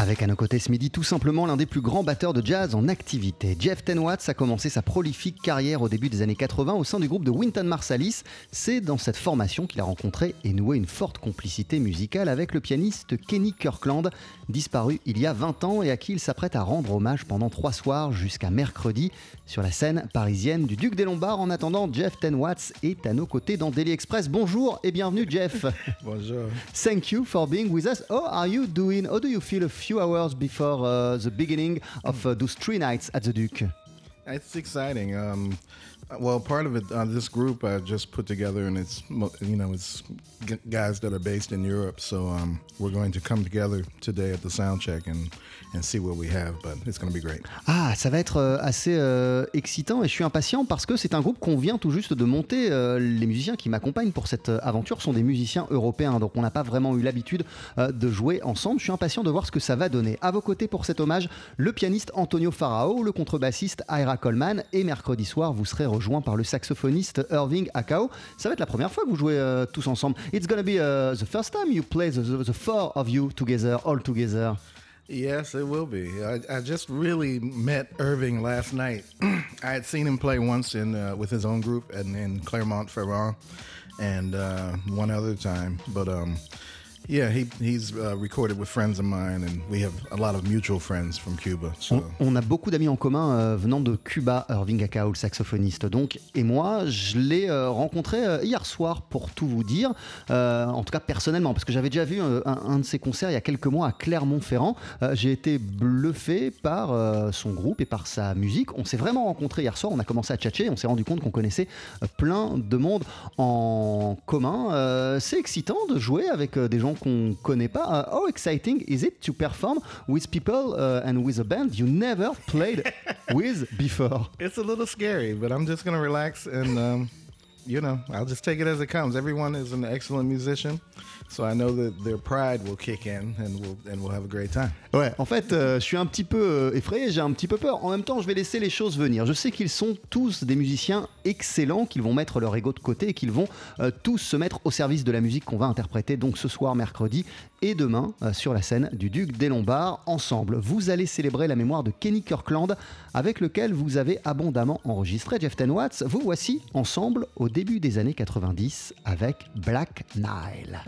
Avec à nos côtés ce midi tout simplement l'un des plus grands batteurs de jazz en activité. Jeff Tenwatts a commencé sa prolifique carrière au début des années 80 au sein du groupe de Wynton Marsalis. C'est dans cette formation qu'il a rencontré et noué une forte complicité musicale avec le pianiste Kenny Kirkland, disparu il y a 20 ans et à qui il s'apprête à rendre hommage pendant trois soirs jusqu'à mercredi sur la scène parisienne du Duc des Lombards. En attendant, Jeff Tenwatts est à nos côtés dans Daily Express. Bonjour et bienvenue Jeff. Bonjour. Thank you for being with us. How are you doing? How do you feel? a few hours before uh, the beginning of uh, those three nights at the Duke? It's exciting. Um, well, part of it, uh, this group I just put together, and it's you know it's guys that are based in Europe. So um, we're going to come together today at the sound check and and see what we have. But it's going to be great. Ah, ça va être euh, assez euh, excitant et je suis impatient parce que c'est un groupe qu'on vient tout juste de monter. Euh, les musiciens qui m'accompagnent pour cette euh, aventure sont des musiciens européens, donc on n'a pas vraiment eu l'habitude euh, de jouer ensemble. Je suis impatient de voir ce que ça va donner. À vos côtés pour cet hommage, le pianiste Antonio Farao, le contrebassiste Ira Coleman et mercredi soir, vous serez rejoint par le saxophoniste Irving Akao. Ça va être la première fois que vous jouez euh, tous ensemble. It's gonna be uh, the first time you play the, four of you together, all together. Yes, it will be. I, just really met Irving last night. I had seen him play once uh, with his own group and in Clermont-Ferrand, and uh, one other time. But um, yeah, he he's uh, recorded with friends of mine, and we have a lot of mutual friends from Cuba. So On, a beaucoup d'amis en commun euh, venant de Cuba, Irving Akao, le saxophoniste. Donc, et moi, je l'ai euh, rencontré euh, hier soir, pour tout vous dire. En tout cas, personnellement, parce que j'avais déjà vu un, de ses concerts il y a quelques mois à Clermont-Ferrand. J'ai été bluffé par son groupe et par sa musique. On s'est vraiment rencontrés hier soir. On a commencé à tchatcher. On s'est rendu compte qu'on connaissait plein de monde en commun. C'est excitant de jouer avec des gens qu'on connaît pas. Uh, how exciting is it to perform with people uh, and with a band you never played with before? it's a little scary, but I'm just gonna relax and. Um, you know, I'll just take it as it comes. Everyone is an excellent musician, so I know that their pride will kick in, and we'll and we'll have a great time. Ouais, en fait, euh, je suis un petit peu euh, effrayé, j'ai un petit peu peur. En même temps, je vais laisser les choses venir. Je sais qu'ils sont tous des musiciens excellents, qu'ils vont mettre leur ego de côté et qu'ils vont euh, tous se mettre au service de la musique qu'on va interpréter donc ce soir, mercredi et demain euh, sur la scène du Duc des Lombards. Ensemble, vous allez célébrer la mémoire de Kenny Kirkland avec lequel vous avez abondamment enregistré Jeff Tenwatts. Vous voici ensemble au début des années 90 avec Black Nile.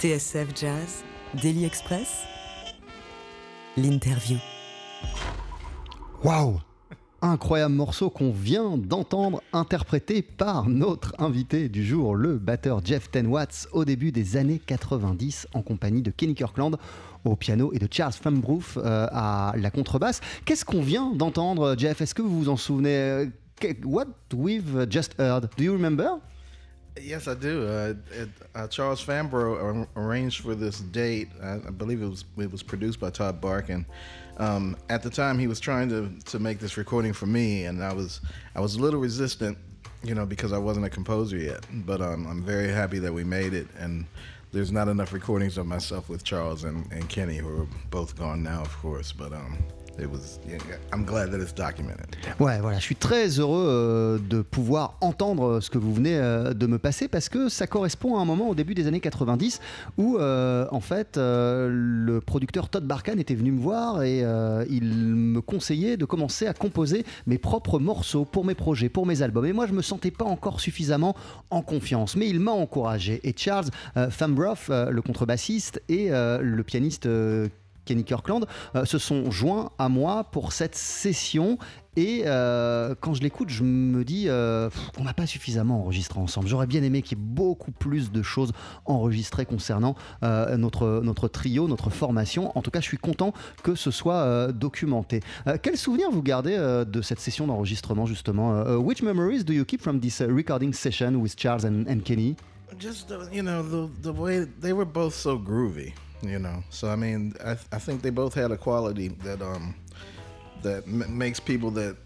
TSF Jazz, Daily Express, l'interview. Waouh! Incroyable morceau qu'on vient d'entendre interprété par notre invité du jour, le batteur Jeff Ten Watts, au début des années 90, en compagnie de Kenny Kirkland au piano et de Charles Fambroof euh, à la contrebasse. Qu'est-ce qu'on vient d'entendre, Jeff? Est-ce que vous vous en souvenez? Euh, What we've just heard, do you remember? Yes, I do. Uh, it, uh, Charles Fambro arranged for this date. I, I believe it was it was produced by Todd Barkin. Um, at the time, he was trying to to make this recording for me, and I was I was a little resistant, you know, because I wasn't a composer yet. But um, I'm very happy that we made it, and there's not enough recordings of myself with Charles and, and Kenny, who are both gone now, of course. But um, it was. Yeah, I'm glad that it's documented. Ouais, voilà, je suis très heureux euh, de pouvoir entendre ce que vous venez euh, de me passer parce que ça correspond à un moment au début des années 90 où, euh, en fait, euh, le producteur Todd Barkan était venu me voir et euh, il me conseillait de commencer à composer mes propres morceaux pour mes projets, pour mes albums. Et moi, je me sentais pas encore suffisamment en confiance, mais il m'a encouragé. Et Charles euh, euh, le contrebassiste, et euh, le pianiste euh, Kenny Kirkland euh, se sont joints à moi pour cette session. Et euh, quand je l'écoute, je me dis euh, qu'on n'a pas suffisamment enregistré ensemble. J'aurais bien aimé qu'il y ait beaucoup plus de choses enregistrées concernant notre, notre trio, notre formation. En tout cas, je suis content que ce soit documenté. Quel souvenir vous gardez de cette session d'enregistrement justement Which memories do you keep from this uh, recording session with Charles and, Kenny? Just you know the way they were both so groovy you know? So i mean i, I think they both had a quality that um that m- makes people that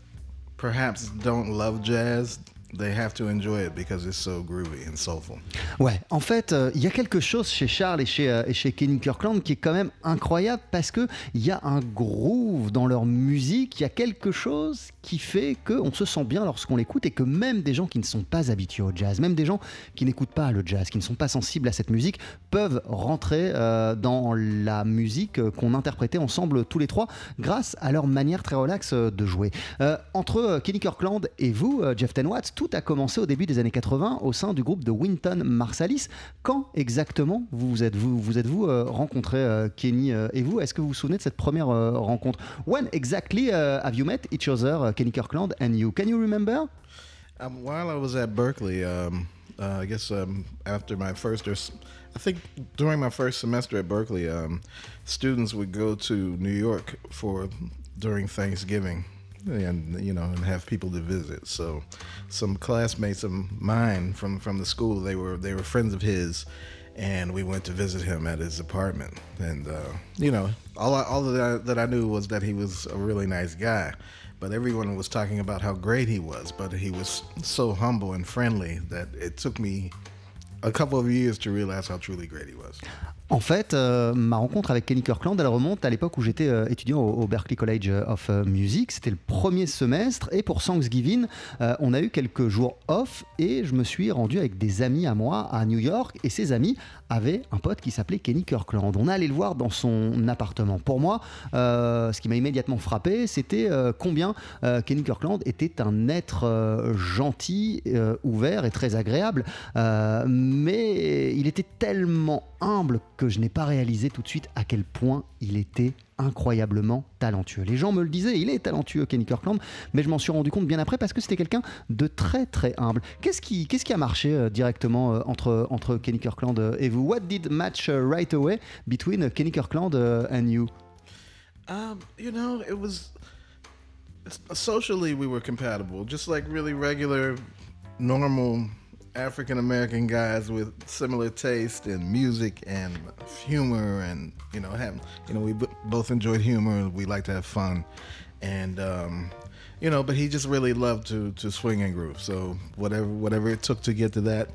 perhaps don't love jazz they have to enjoy it because it's so groovy and soulful Ouais, en fait, euh, il y a quelque chose chez Charles et chez, euh, et chez Kenny Kirkland qui est quand même incroyable parce que il y a un groove dans leur musique, il y a quelque chose qui fait qu'on se sent bien lorsqu'on l'écoute et que même des gens qui ne sont pas habitués au jazz, même des gens qui n'écoutent pas le jazz, qui ne sont pas sensibles à cette musique, peuvent rentrer euh, dans la musique euh, qu'on interprétait ensemble tous les trois grâce à leur manière très relaxe euh, de jouer. Euh, entre euh, Kenny Kirkland et vous, euh, Jeff Ten Watts, tout a commencé au début des années 80 au sein du groupe de Winton Marsalis. Quand exactement vous êtes vous, vous êtes vous euh, rencontrés, euh, Kenny euh, et vous Est-ce que vous vous souvenez de cette première euh, rencontre? When exactly uh, have you met each other, uh, Kenny Kirkland and you? Can you remember? Um, while i was at berkeley um, uh, i guess um, after my first or i think during my first semester at berkeley um, students would go to new york for during thanksgiving and you know and have people to visit. So some classmates of mine from from the school they were they were friends of his and we went to visit him at his apartment. And uh, you know all I, all that I, that I knew was that he was a really nice guy but everyone was talking about how great he was but he was so humble and friendly that it took me a couple of years to realize how truly great he was En fait, euh, ma rencontre avec Kenny Kirkland, elle remonte à l'époque où j'étais euh, étudiant au, au Berklee College of euh, Music. C'était le premier semestre et pour Thanksgiving, euh, on a eu quelques jours off et je me suis rendu avec des amis à moi à New York et ces amis avaient un pote qui s'appelait Kenny Kirkland. On allait le voir dans son appartement. Pour moi, ce qui m'a immédiatement frappé, c'était combien Kenny Kirkland était un être gentil, ouvert et très agréable. Mais il était tellement humble que je n'ai pas réalisé tout de suite à quel point il était incroyablement talentueux. Les gens me le disaient, il est talentueux Kenny Kirkland, mais je m'en suis rendu compte bien après parce que c'était quelqu'un de très très humble. Qu'est-ce qui, qui a marché euh, directement euh, entre, entre Kenny Kirkland euh, et vous? What did match right away between Kenny Kirkland and you? Um, you know, it was socially we were compatible, just like really regular, normal African American guys with similar taste in music and humor, and you know, have you know, we b- both enjoyed humor. We like to have fun, and um, you know, but he just really loved to to swing and groove. So whatever whatever it took to get to that,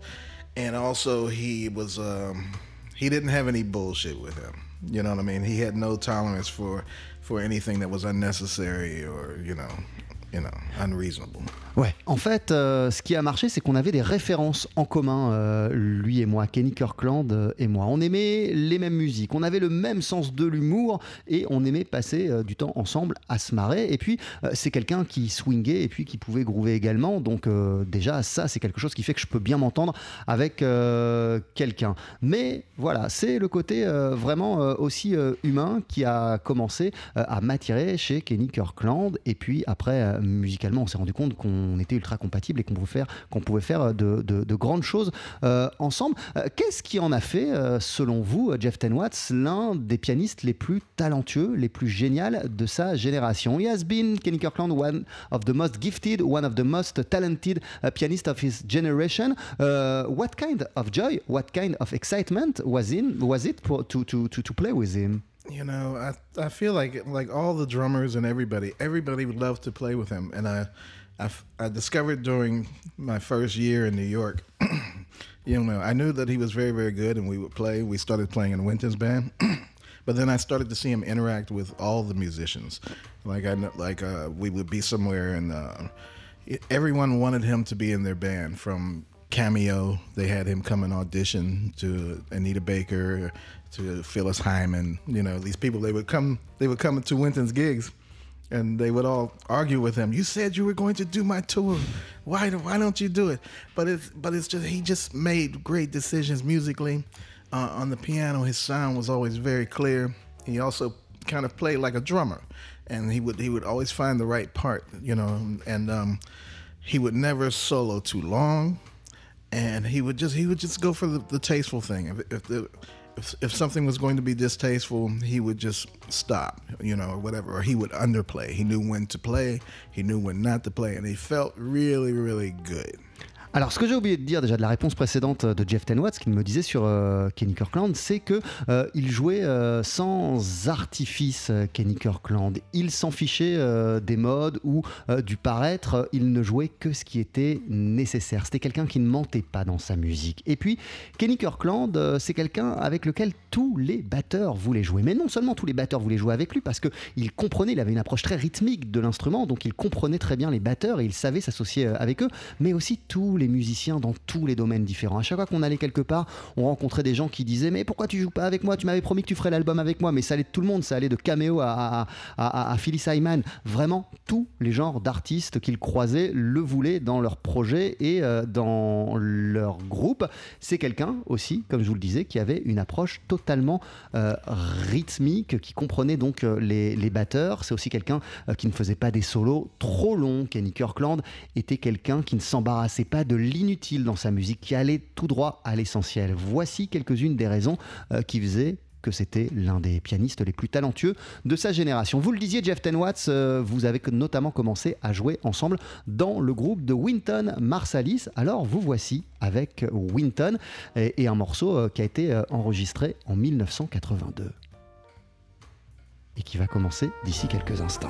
and also he was um, he didn't have any bullshit with him. You know what I mean? He had no tolerance for for anything that was unnecessary or you know you. Ouais, en fait, euh, ce qui a marché, c'est qu'on avait des références en commun, euh, lui et moi, Kenny Kirkland euh, et moi. On aimait les mêmes musiques, on avait le même sens de l'humour et on aimait passer du temps ensemble à se marrer. Et puis, c'est quelqu'un qui swingait et puis qui pouvait groover également. Donc, déjà, ça, c'est quelque chose qui fait que je peux bien m'entendre avec quelqu'un. Mais voilà, c'est le côté vraiment aussi humain qui a commencé à m'attirer chez Kenny Kirkland. Et puis, après, musicalement, on s'est rendu compte qu'on était ultra compatibles et qu'on pouvait faire, qu'on pouvait faire de, de- de grandes choses euh, ensemble. Euh, Qu'est-ce qui en a fait, euh, selon vous, Jeff Ten Watts, l'un des pianistes les plus talentueux, les plus géniaux de sa génération? He has been, Kenny Kirkland, one of the most gifted, one of the most talented uh, pianists of his generation. Uh, what kind of joy, what kind of excitement was in was it to, to, to, to play with him? You know, I I feel like like all the drummers and everybody, everybody would love to play with him. And I I discovered during my first year in New York, you know, I knew that he was very very good, and we would play. We started playing in Winton's band. But then I started to see him interact with all the musicians. Like I like uh, we would be somewhere and uh, everyone wanted him to be in their band. From Cameo, they had him come and audition to Anita Baker, to Phyllis Hyman. You know, these people they would come they would come to Winton's gigs, and they would all argue with him. You said you were going to do my tour. Why why don't you do it? But it's but it's just he just made great decisions musically. Uh, on the piano, his sound was always very clear. He also kind of played like a drummer, and he would he would always find the right part, you know, and um, he would never solo too long, and he would just he would just go for the, the tasteful thing. If if, the, if if something was going to be distasteful, he would just stop, you know, or whatever, or he would underplay. He knew when to play, he knew when not to play, and he felt really really good. Alors, ce que j'ai oublié de dire déjà de la réponse précédente de Jeff Ten Watts, qu'il me disait sur euh, Kenny Kirkland, c'est que euh, il jouait euh, sans artifice, euh, Kenny Kirkland. Il s'en fichait euh, des modes ou euh, du paraître. Il ne jouait que ce qui était nécessaire. C'était quelqu'un qui ne mentait pas dans sa musique. Et puis, Kenny Kirkland, euh, c'est quelqu'un avec lequel tous les batteurs voulaient jouer. Mais non seulement tous les batteurs voulaient jouer avec lui, parce qu'il comprenait, il avait une approche très rythmique de l'instrument, donc il comprenait très bien les batteurs et il savait s'associer euh, avec eux, mais aussi tous les musiciens dans tous les domaines différents. À chaque fois qu'on allait quelque part, on rencontrait des gens qui disaient Mais pourquoi tu joues pas avec moi? Tu m'avais promis que tu ferais l'album avec moi, mais ça allait de tout le monde, ça allait de Cameo à, à, à. Vraiment, tous les genres d'artistes qu'ils croisaient le voulaient dans leur projet et euh, dans leur groupe. C'est quelqu'un aussi, comme je vous le disais, qui avait une approche totalement euh, rythmique, qui comprenait donc euh, les, les batteurs. C'est aussi quelqu'un qui ne faisait pas des solos trop longs. Kenny Kirkland était quelqu'un qui ne s'embarrassait pas de l'inutile dans sa musique, qui allait tout droit à l'essentiel. Voici quelques-unes des raisons euh, qui faisaient que c'était l'un des pianistes les plus talentueux de sa génération. Vous le disiez, Jeff Ten Watts, euh, vous avez notamment commencé à jouer ensemble dans le groupe de Winton Marsalis. Alors vous voici avec Winton et, un morceau euh, qui a été enregistré en 1982 et qui va commencer d'ici quelques instants.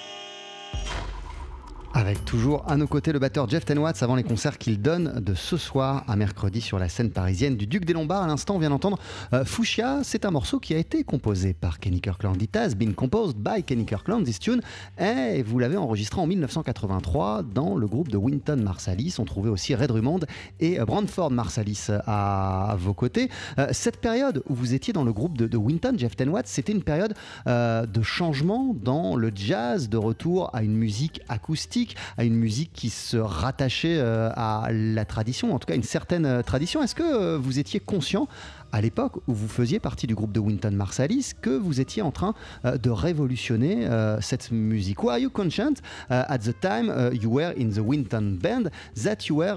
Avec toujours à nos côtés le batteur Jeff Tenwatts avant les concerts qu'il donne de ce soir à mercredi sur la scène parisienne du Duc des Lombards. À l'instant, on vient d'entendre euh, Fuchsia. C'est un morceau qui a été composé par Kenny Kirkland. It has been composed by Kenny Kirkland, this tune. Et vous l'avez enregistré en 1983 dans le groupe de Winton Marsalis. On trouvait aussi Red Drummond et Brandford Marsalis à, vos côtés. Euh, cette période où vous étiez dans le groupe de, Winton, Jeff Tenwatts, c'était une période euh, de changement dans le jazz, de retour à une musique acoustique à une musique qui se rattachait euh, à la tradition, en tout cas une certaine euh, tradition. Est-ce que euh, vous étiez conscient à l'époque où vous faisiez partie du groupe de Winton Marsalis que vous étiez en train de révolutionner cette musique Were you conscious at the time you were in the Winton band that you were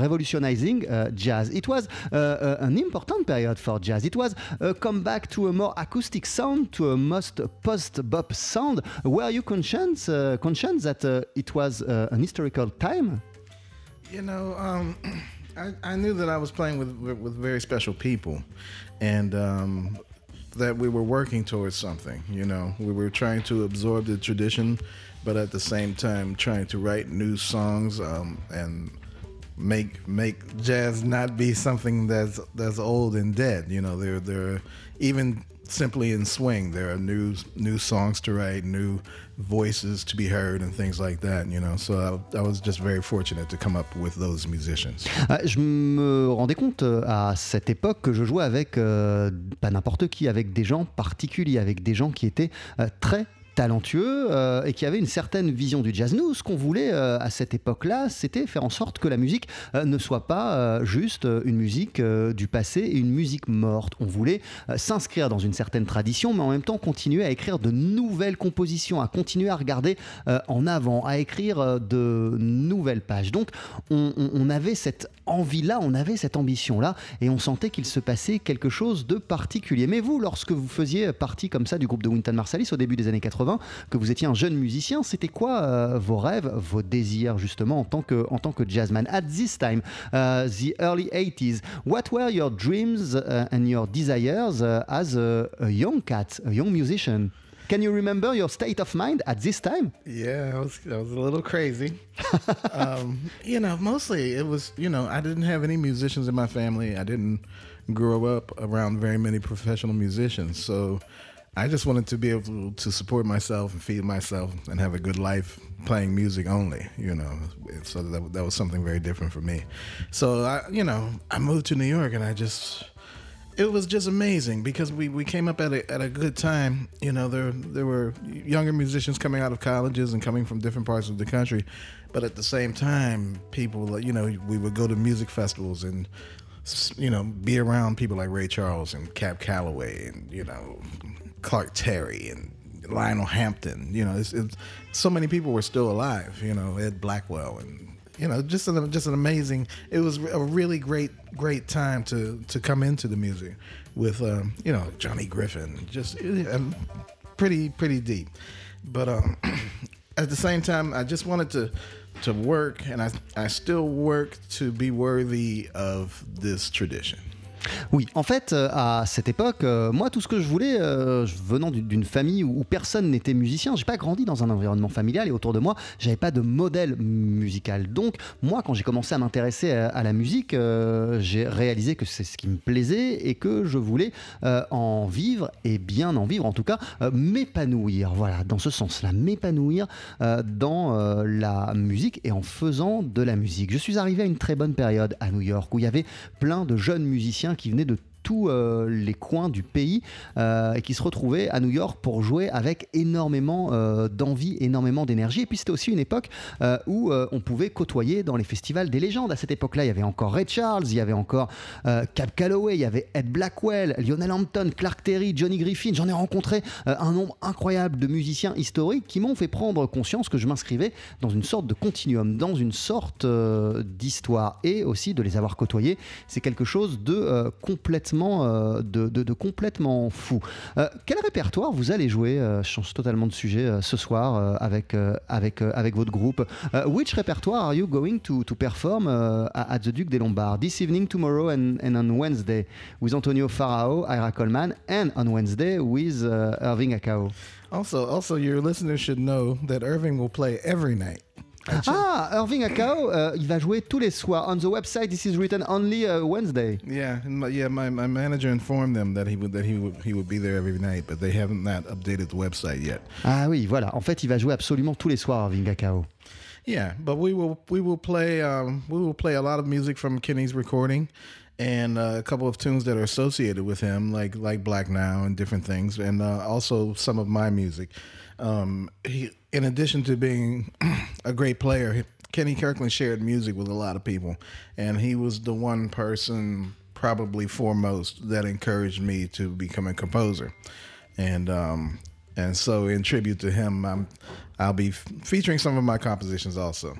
revolutionizing jazz? It was an important period for jazz. It was a comeback to a more acoustic sound, to a most post-bop sound. Were you conscious, conscious that it was uh, an historical time? You know, um, I, I, knew that I was playing with with very special people, and um, that we were working towards something. You know, we were trying to absorb the tradition, but at the same time trying to write new songs um, and make make jazz not be something that's that's old and dead. You know, there there even simply in swing. There are new new songs to write, new voices to be heard, and things like that. You know, so I, I was just very fortunate to come up with those musicians. Ah, je me rendais compte euh, à cette époque que je jouais avec euh, pas n'importe qui, avec des gens particuliers, avec des gens qui étaient euh, très talentueux euh, et qui avait une certaine vision du jazz. Nous, ce qu'on voulait euh, à cette époque-là, c'était faire en sorte que la musique euh, ne soit pas juste une musique du passé et une musique morte. On voulait s'inscrire dans une certaine tradition, mais en même temps continuer à écrire de nouvelles compositions, à continuer à regarder en avant, à écrire de nouvelles pages. Donc, on, on avait cette envie-là, on avait cette ambition-là, et on sentait qu'il se passait quelque chose de particulier. Mais vous, lorsque vous faisiez partie comme ça du groupe de Winton Marsalis au début des années 80, que vous étiez un jeune musicien. C'était quoi euh, vos rêves, vos désirs justement en tant que, en tant que jazzman At this time, uh, the early 80s, what were your dreams uh, and your desires uh, as a, a young cat, a young musician? Can you remember your state of mind at this time? Yeah, I was, I was a little crazy. um, you know, mostly it was, you know, I didn't have any musicians in my family. I didn't grow up around very many professional musicians. So I just wanted to be able to support myself and feed myself and have a good life playing music only, you know. So that, that was something very different for me. So I, you know, I moved to New York and I just, it was just amazing because we, we came up at a, at a good time. You know, there there were younger musicians coming out of colleges and coming from different parts of the country, but at the same time, people, you know, we would go to music festivals and you know, be around people like Ray Charles and Cap Calloway and you know Clark Terry and Lionel Hampton. You know, it's, it's, so many people were still alive. You know, Ed Blackwell and you know, just an, just an amazing. It was a really great great time to to come into the music with um, you know Johnny Griffin. Just um, pretty pretty deep, but um, at the same time, I just wanted to to work, and I I still work to be worthy of this tradition. Oui, en fait, euh, à cette époque, euh, moi, tout ce que je voulais, euh, venant d'une famille où, personne n'était musicien, j'ai pas grandi dans un environnement familial et autour de moi, j'avais pas de modèle musical. Donc, moi, quand j'ai commencé à m'intéresser à, la musique, j'ai réalisé que c'est ce qui me plaisait et que je voulais en vivre et bien en vivre, en tout cas, m'épanouir. Voilà, dans ce sens-là, m'épanouir dans la musique et en faisant de la musique. Je suis arrivé à une très bonne période à New York où il y avait plein de jeunes musiciens qui venait de euh, les coins du pays euh, et qui se retrouvaient à New York pour jouer avec énormément euh, d'envie, énormément d'énergie. Et puis c'était aussi une époque où on pouvait côtoyer dans les festivals des légendes. À cette époque-là, il y avait encore Ray Charles, il y avait encore Cap Calloway, il y avait Ed Blackwell, Lionel Hampton, Clark Terry, Johnny Griffin. J'en ai rencontré un nombre incroyable de musiciens historiques qui m'ont fait prendre conscience que je m'inscrivais dans une sorte de continuum, dans une sorte d'histoire et aussi de les avoir côtoyés. C'est quelque chose de complètement complètement, euh, de, complètement fou. Euh, quel répertoire vous allez jouer euh, Je change totalement de sujet ce soir avec, votre groupe. Which repertoire are you going to, perform at the Duc des Lombards? This evening, tomorrow, and, and on Wednesday with Antonio Farao, Ira Coleman, and on Wednesday with uh, Irving Akao? Also, also, your listeners should know that Irving will play every night. Ah, Irving Akao, euh, il va jouer tous les soirs. On the website, this is written only uh, Wednesday. Yeah, my- yeah. My, my manager informed them that he would that he would he would be there every night, but they haven't not updated the website yet. Ah oui, voilà. En fait, il va jouer absolument tous les soirs, Irving Akao. Yeah, but we will we will play um, we will play a lot of music from Kenny's recording, and uh, a couple of tunes that are associated with him, like like Black Now and different things, and uh, also some of my music. Um, he, in addition to being a great player, Kenny Kirkland shared music with a lot of people, and he was the one person probably foremost that encouraged me to become a composer, and um, and so in tribute to him, I'm I'll be featuring some of my compositions also.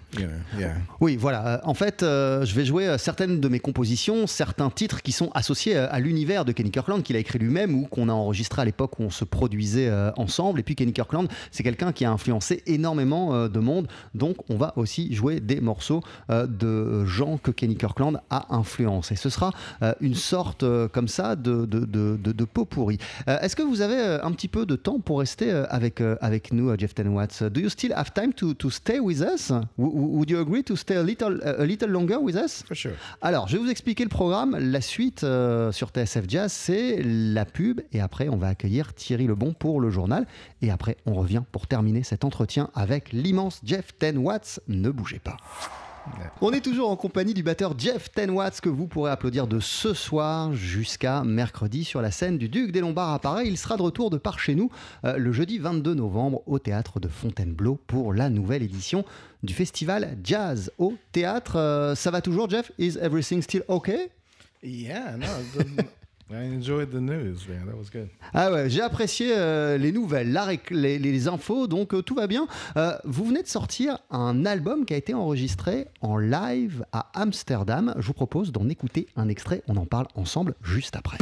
Yeah. Oui, voilà. Euh, En fait, euh, je vais jouer euh, certaines de mes compositions, certains titres qui sont associés à l'univers de Kenny Kirkland qu'il a écrit lui-même ou qu'on a enregistré à l'époque où on se produisait ensemble. Et puis Kenny Kirkland, c'est quelqu'un qui a influencé énormément de monde. Donc, on va aussi jouer des morceaux de gens que Kenny Kirkland a influencés. Ce sera une sorte comme ça de, de, de, de- pot pourri. Est-ce que vous avez un petit peu de temps pour rester avec, avec nous, Jeff Ten Watts Do you still have time to, to stay with us? Would you agree to stay a little, a little longer with us? For sure. alors, je vais vous expliquer le programme. La suite euh, sur TSF Jazz, c'est la pub. Et après, on va accueillir Thierry Lebon pour le journal. Et après, on revient pour terminer cet entretien avec l'immense Jeff Ten Watts. Ne bougez pas. On est toujours en compagnie du batteur Jeff Ten Watts que vous pourrez applaudir de ce soir jusqu'à mercredi sur la scène du Duc des Lombards à Paris. Il sera de retour de par chez nous euh, le jeudi 22 novembre au théâtre de Fontainebleau pour la nouvelle édition du festival Jazz au théâtre. Euh, ça va toujours, Jeff? Is everything still okay? Yeah, no, I enjoyed the news, man. That was good. Ah ouais, j'ai apprécié euh, les nouvelles, la les infos, donc euh, tout va bien. Euh, vous venez de sortir un album qui a été enregistré en live à Amsterdam. Je vous propose d'en écouter un extrait. On en parle ensemble juste après.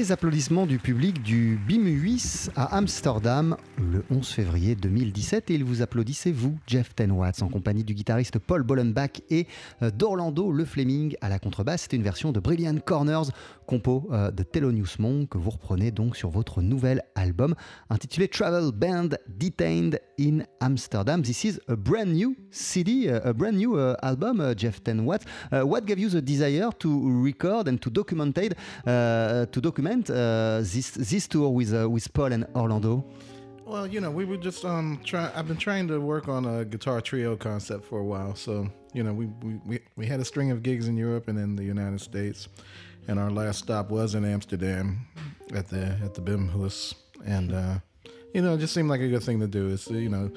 Les applaudissements du public du BIMUIS à Amsterdam le 11 février 2017 et il vous applaudissait vous, Jeff Tenwatts, en compagnie du guitariste Paul Bollenbach et euh, d'Orlando Le Fleming à la contrebasse. C'était une version de Brilliant Corners, compo euh, de Thelonious Monk que vous reprenez donc sur votre nouvel album intitulé Travel Band Detained in Amsterdam. This is a brand new CD, uh, a brand new album, Jeff Tenwatts. What gave you the desire to record and to document to document this this tour with uh, with Paul and Orlando? Well, you know, we were just um trying. I've been trying to work on a guitar trio concept for a while. So, you know, we, we we we had a string of gigs in Europe and in the United States, and our last stop was in Amsterdam at the at the Bimhuis, and uh, you know, it just seemed like a good thing to do. It's you know,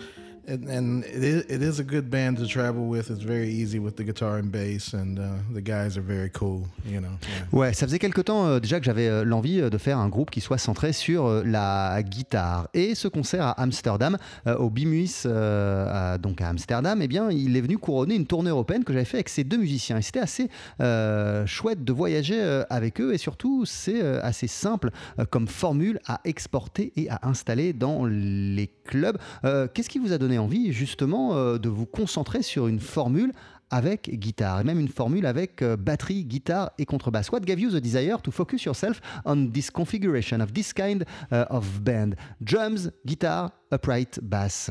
and, and it, is, it is a good band to travel with. It's very easy with the guitar and bass, and uh, the guys are very cool. You know. Yeah. Ouais, ça faisait quelque temps euh, déjà que j'avais euh, l'envie euh, de faire un groupe qui soit centré sur euh, la guitare. Et ce concert à Amsterdam, euh, au Bimuis, euh, donc à Amsterdam, eh bien, il est venu couronner une tournée européenne que j'avais fait avec ces deux musiciens. Et c'était assez chouette de voyager avec eux. Et surtout, c'est assez simple comme formule à exporter et à installer dans les clubs. Qu'est-ce qui vous a donné envie justement euh, de vous concentrer sur une formule avec guitare et même une formule avec euh, batterie, guitare et contrebasse. What gave you the desire to focus yourself on this configuration of this kind uh, of band? Drums, guitar, upright, bass.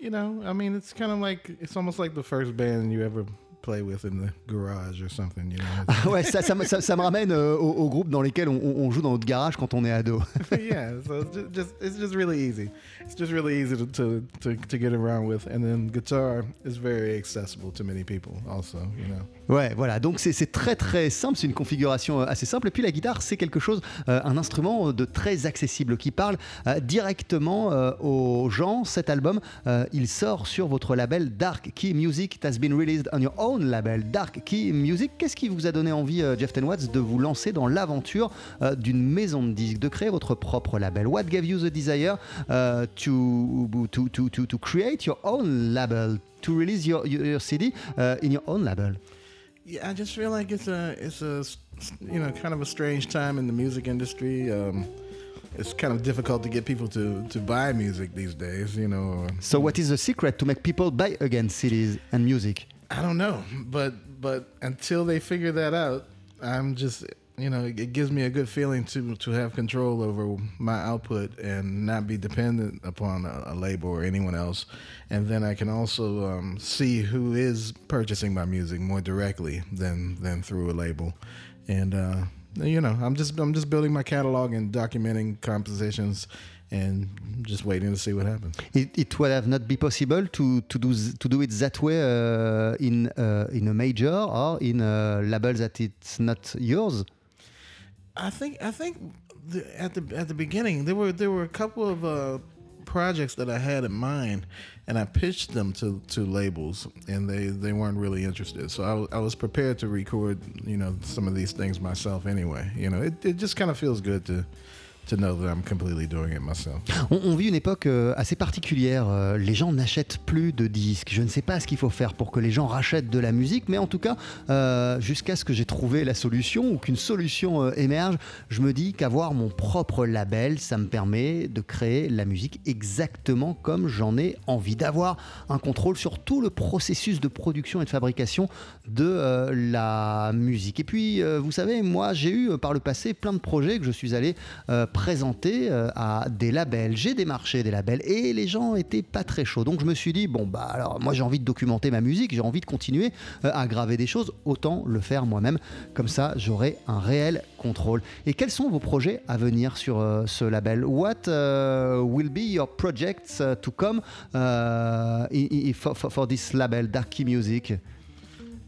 You know, I mean, it's kind of like it's almost like the first band you ever play with in the garage or something. You know. Ah ouais, ça, ça, ça- ça me ramène euh, au, au groupe dans lesquels on, on joue dans notre garage quand on est ado. yeah, so it's just, just it's just really easy. It's just really easy to, to, to, to get around with, and then guitar is very accessible to many people. Also, you know. Ouais, voilà. Donc c'est très très simple, c'est une configuration euh, assez simple. Et puis la guitare, c'est quelque chose, euh, un instrument de très accessible qui parle euh, directement euh, aux gens. Cet album, euh, il sort sur votre label Dark Key Music. It has been released on your own label Dark Key Music. Qu'est-ce qui vous a donné envie, euh, Jeff Tenwatts, de vous lancer dans l'aventure euh, d'une maison de disques, de créer votre propre label? What gave you the desire euh, to, to, to, to, create your own label, to release your, your, CD in your own label? Yeah, I just feel like it's a it's a you know kind of a strange time in the music industry. Um, it's kind of difficult to get people to to buy music these days. You know. So what is the secret to make people buy again CDs and music? I don't know, but but until they figure that out, I'm just you know it gives me a good feeling to to have control over my output and not be dependent upon a, a label or anyone else, and then I can also um, see who is purchasing my music more directly than than through a label, and uh, you know I'm just I'm just building my catalog and documenting compositions. And just waiting to see what happens. It, it would have not be possible to, to do to do it that way uh, in uh, in a major or in a label that it's not yours. I think I think the, at the at the beginning there were there were a couple of uh, projects that I had in mind, and I pitched them to, to labels, and they, they weren't really interested. So I, I was prepared to record you know some of these things myself anyway. You know, it, it just kind of feels good to to know that I'm completely doing it myself. On, vit une époque euh, assez particulière. euh, les gens n'achètent plus de disques. Je ne sais pas ce qu'il faut faire pour que les gens rachètent de la musique, mais en tout cas, euh, jusqu'à ce que j'ai trouvé la solution ou qu'une solution émerge, je me dis qu'avoir mon propre label, ça me permet de créer la musique exactement comme j'en ai envie, d'avoir un contrôle sur tout le processus de production et de fabrication de la musique. Et puis, vous savez, moi, j'ai eu par le passé plein de projets que je suis allé présenter euh, à des labels. J'ai démarché des labels et les gens étaient pas très chauds. Donc, je me suis dit, bon, bah, alors, moi, j'ai envie de documenter ma musique, j'ai envie de continuer euh, à graver des choses, autant le faire moi-même. Comme ça, j'aurai un réel contrôle. Et quels sont vos projets à venir sur euh, ce label? What uh, will be your projects uh, to come for, for, this label, Darky Music?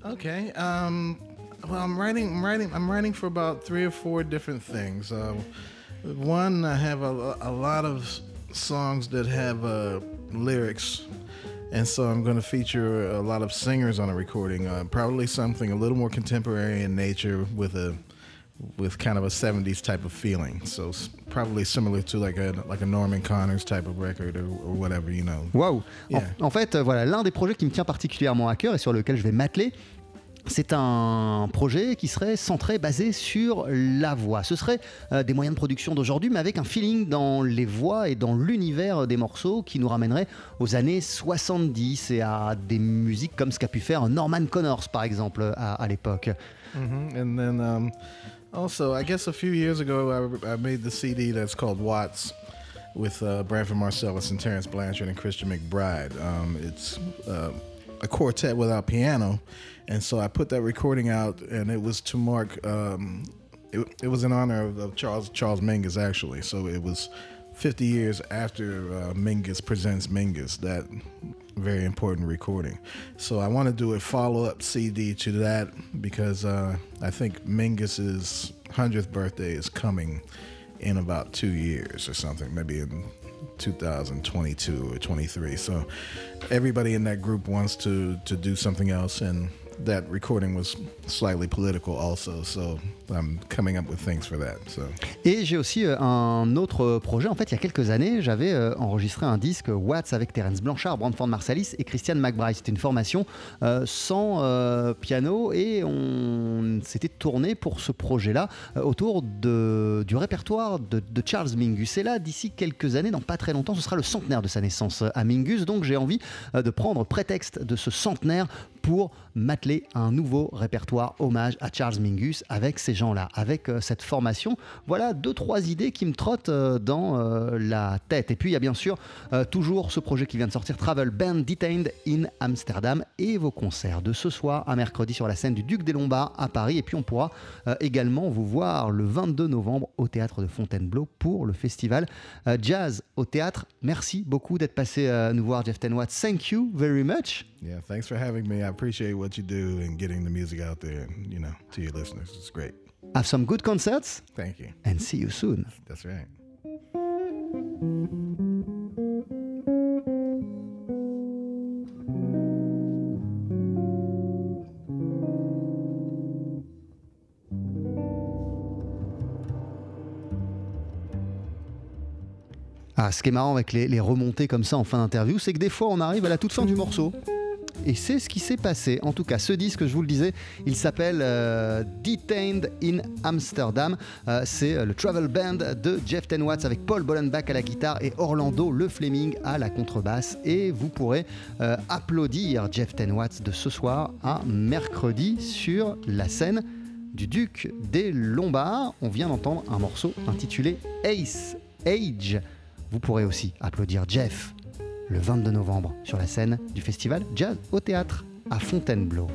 Okay. Um, well, I'm writing. I'm writing. I'm writing for about three or four different things. One, I have a, a lot of songs that have uh, lyrics, and so I'm going to feature a lot of singers on a recording. Uh, probably something a little more contemporary in nature, with a with kind of a 70s type of feeling. So probably similar to like a like a Norman Connors type of record or, or whatever, you know. Waouh Yeah. en, en fait, euh, voilà, l'un des projets qui me tient particulièrement à cœur et sur lequel je vais m'atteler, c'est un projet qui serait centré, basé sur la voix. Ce serait euh, des moyens de production d'aujourd'hui, mais avec un feeling dans les voix et dans l'univers des morceaux qui nous ramènerait aux années 70 et à des musiques comme ce qu'a pu faire Norman Connors, par exemple, à, l'époque. hmm And then um, also, I guess a few years ago, I, I made the CD that's called Watts with uh, Branford Marcellus and Terrence Blanchard and Christian McBride. Um, it's uh, a quartet without piano, and so I put that recording out, and it was to mark. Um, it, it was in honor of, of Charles Charles Mingus, actually. So it was 50 years after uh, Mingus presents Mingus. That very important recording. So I want to do a follow up CD to that because uh, I think Mingus's 100th birthday is coming in about two years or something, maybe in 2022 or 23. So everybody in that group wants to, to do something else, and that recording was slightly political also. So I'm coming up with things for that. So. Et j'ai aussi euh, un autre projet. En fait, il y a quelques années, j'avais euh, enregistré un disque Watts avec Terence Blanchard, Brandford Marsalis et Christian McBride. C'était une formation euh, sans piano et on s'était tourné pour ce projet-là autour du répertoire de, de Charles Mingus. Et là, d'ici quelques années, dans pas très longtemps, ce sera le centenaire de sa naissance à Mingus. Donc j'ai envie de prendre prétexte de ce centenaire pour m'atteler à un nouveau répertoire hommage à Charles Mingus avec ces gens-là, avec euh, cette formation. Voilà deux, trois idées qui me trottent euh, dans euh, la tête. Et puis il y a bien sûr toujours ce projet qui vient de sortir, Travel Band Detained in Amsterdam, et vos concerts de ce soir à mercredi sur la scène du Duc des Lombards à Paris. Et puis on pourra également vous voir le 22 novembre au théâtre de Fontainebleau pour le festival Jazz au théâtre. Merci beaucoup d'être passé nous voir, Jeff Tenwatt. Thank you very much. Yeah, thanks for having me. I appreciate what you do and getting the music out there, you know, to your listeners. It's great. Have some good concerts Thank you. and see you soon. That's right. Ah, ce qui est marrant avec les, les remontées comme ça en fin d'interview, c'est que des fois on arrive à la toute fin du morceau. Et c'est ce qui s'est passé. En tout cas, ce disque, je vous le disais, il s'appelle euh, Detained in Amsterdam. Euh, c'est euh, le travel band de Jeff Tenwatts avec Paul Bollenbach à la guitare et Orlando Le Fleming à la contrebasse. Et vous pourrez applaudir Jeff Tenwatts de ce soir à mercredi sur la scène du Duc des Lombards. On vient d'entendre un morceau intitulé Ace Age. Vous pourrez aussi applaudir Jeff le 22 novembre sur la scène du festival Jazz au théâtre à Fontainebleau.